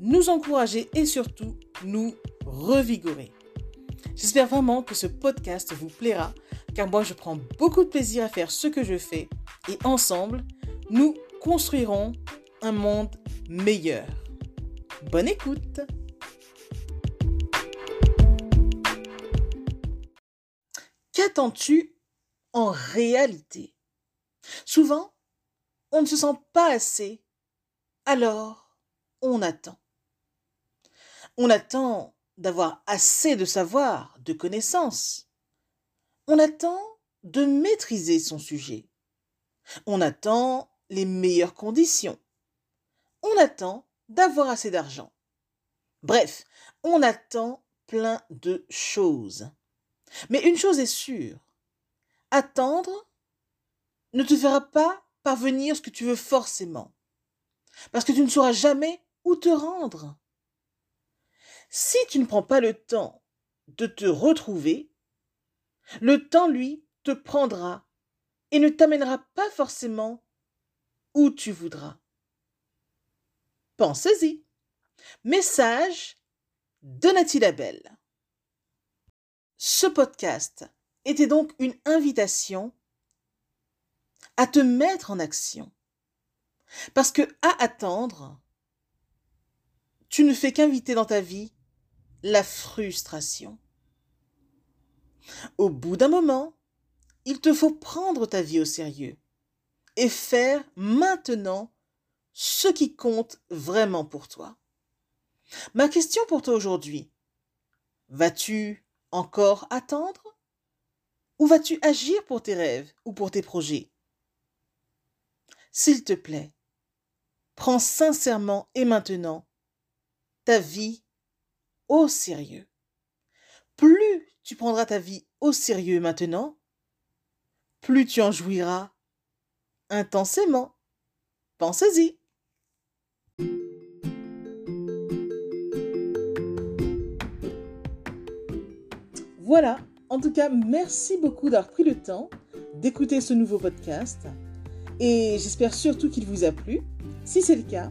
nous encourager et surtout nous revigorer. J'espère vraiment que ce podcast vous plaira, car moi je prends beaucoup de plaisir à faire ce que je fais et ensemble, nous construirons un monde meilleur. Bonne écoute Qu'attends-tu en réalité? Souvent, on ne se sent pas assez, alors on attend. On attend d'avoir assez de savoir, de connaissances. On attend de maîtriser son sujet. On attend les meilleures conditions. On attend d'avoir assez d'argent. Bref, on attend plein de choses. Mais une chose est sûre, attendre ne te fera pas parvenir ce que tu veux forcément. Parce que tu ne sauras jamais où te rendre. Si tu ne prends pas le temps de te retrouver, le temps, lui, te prendra et ne t'amènera pas forcément où tu voudras. Pensez-y. Message de Nathalie Labelle. Ce podcast était donc une invitation à te mettre en action. Parce que à attendre, tu ne fais qu'inviter dans ta vie la frustration. Au bout d'un moment, il te faut prendre ta vie au sérieux et faire maintenant ce qui compte vraiment pour toi. Ma question pour toi aujourd'hui, vas-tu encore attendre ou vas-tu agir pour tes rêves ou pour tes projets? S'il te plaît, prends sincèrement et maintenant ta vie au sérieux. Plus tu prendras ta vie au sérieux maintenant, plus tu en jouiras intensément. Pensez-y. Voilà, en tout cas, merci beaucoup d'avoir pris le temps d'écouter ce nouveau podcast et j'espère surtout qu'il vous a plu. Si c'est le cas,